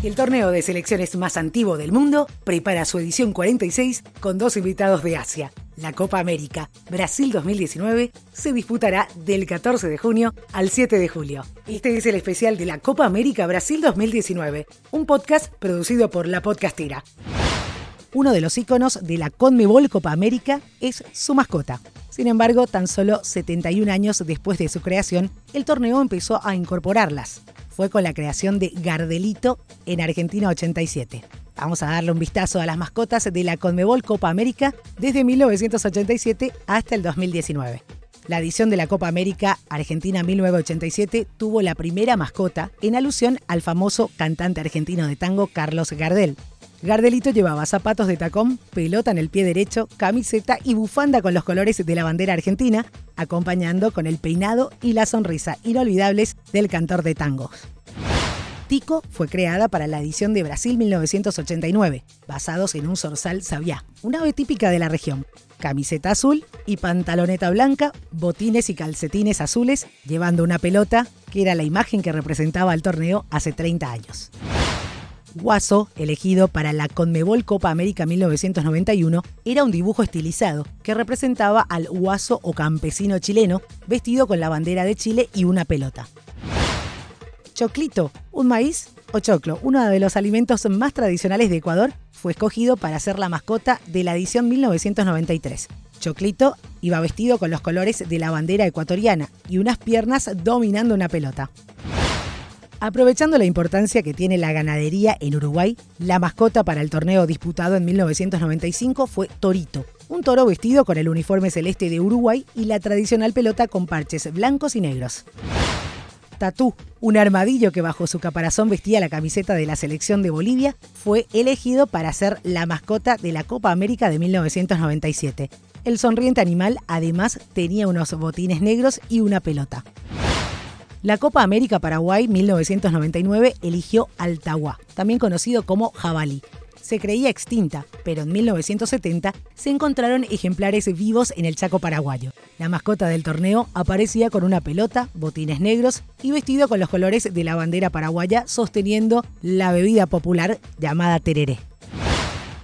El torneo de selecciones más antiguo del mundo prepara su edición 46 con dos invitados de Asia. La Copa América Brasil 2019 se disputará del 14 de junio al 7 de julio. Este es el especial de la Copa América Brasil 2019, un podcast producido por La Podcastera. Uno de los íconos de la Conmebol Copa América es su mascota. Sin embargo, tan solo 71 años después de su creación, el torneo empezó a incorporarlas fue con la creación de Gardelito en Argentina 87. Vamos a darle un vistazo a las mascotas de la Conmebol Copa América desde 1987 hasta el 2019. La edición de la Copa América Argentina 1987 tuvo la primera mascota en alusión al famoso cantante argentino de tango Carlos Gardel. Gardelito llevaba zapatos de tacón, pelota en el pie derecho, camiseta y bufanda con los colores de la bandera argentina, acompañando con el peinado y la sonrisa inolvidables del cantor de tangos. Tico fue creada para la edición de Brasil 1989, basados en un zorzal sabiá, una ave típica de la región. Camiseta azul y pantaloneta blanca, botines y calcetines azules, llevando una pelota, que era la imagen que representaba el torneo hace 30 años. Guaso, elegido para la Conmebol Copa América 1991, era un dibujo estilizado que representaba al guaso o campesino chileno vestido con la bandera de Chile y una pelota. Choclito, un maíz o choclo, uno de los alimentos más tradicionales de Ecuador, fue escogido para ser la mascota de la edición 1993. Choclito iba vestido con los colores de la bandera ecuatoriana y unas piernas dominando una pelota. Aprovechando la importancia que tiene la ganadería en Uruguay, la mascota para el torneo disputado en 1995 fue Torito, un toro vestido con el uniforme celeste de Uruguay y la tradicional pelota con parches blancos y negros. Tatú, un armadillo que bajo su caparazón vestía la camiseta de la selección de Bolivia, fue elegido para ser la mascota de la Copa América de 1997. El sonriente animal además tenía unos botines negros y una pelota. La Copa América Paraguay 1999 eligió al Tahuá, también conocido como jabalí. Se creía extinta, pero en 1970 se encontraron ejemplares vivos en el Chaco paraguayo. La mascota del torneo aparecía con una pelota, botines negros y vestido con los colores de la bandera paraguaya sosteniendo la bebida popular llamada tereré.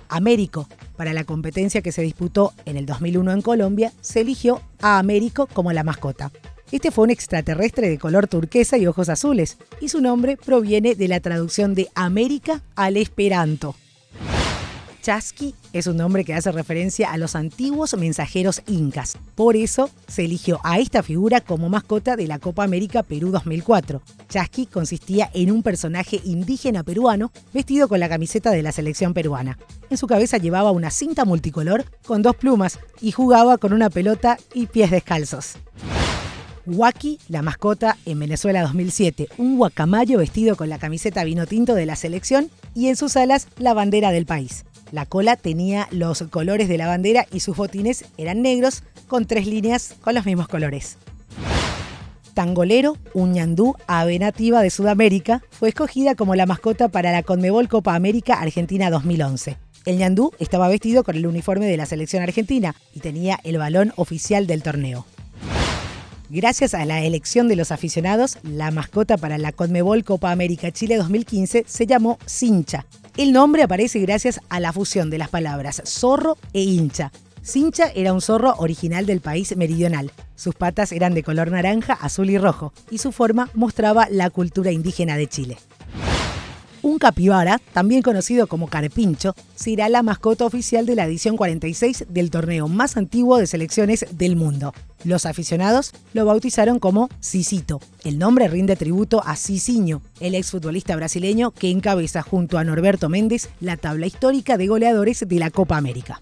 Américo. Para la competencia que se disputó en el 2001 en Colombia, se eligió a Américo como la mascota. Este fue un extraterrestre de color turquesa y ojos azules, y su nombre proviene de la traducción de América al Esperanto. Chasqui es un nombre que hace referencia a los antiguos mensajeros incas. Por eso se eligió a esta figura como mascota de la Copa América Perú 2004. Chasqui consistía en un personaje indígena peruano vestido con la camiseta de la selección peruana. En su cabeza llevaba una cinta multicolor con dos plumas y jugaba con una pelota y pies descalzos. Waki, la mascota en Venezuela 2007, un guacamayo vestido con la camiseta vino tinto de la selección y en sus alas la bandera del país. La cola tenía los colores de la bandera y sus botines eran negros con tres líneas con los mismos colores. Tangolero, un ñandú ave nativa de Sudamérica, fue escogida como la mascota para la Conmebol Copa América Argentina 2011. El ñandú estaba vestido con el uniforme de la selección argentina y tenía el balón oficial del torneo. Gracias a la elección de los aficionados, la mascota para la Conmebol Copa América Chile 2015 se llamó Cincha. El nombre aparece gracias a la fusión de las palabras zorro e hincha. Cincha era un zorro original del país meridional. Sus patas eran de color naranja, azul y rojo, y su forma mostraba la cultura indígena de Chile. Un capibara, también conocido como carpincho, será la mascota oficial de la edición 46 del torneo más antiguo de selecciones del mundo. Los aficionados lo bautizaron como Cicito. El nombre rinde tributo a Cicinho, el exfutbolista brasileño que encabeza junto a Norberto Méndez la tabla histórica de goleadores de la Copa América.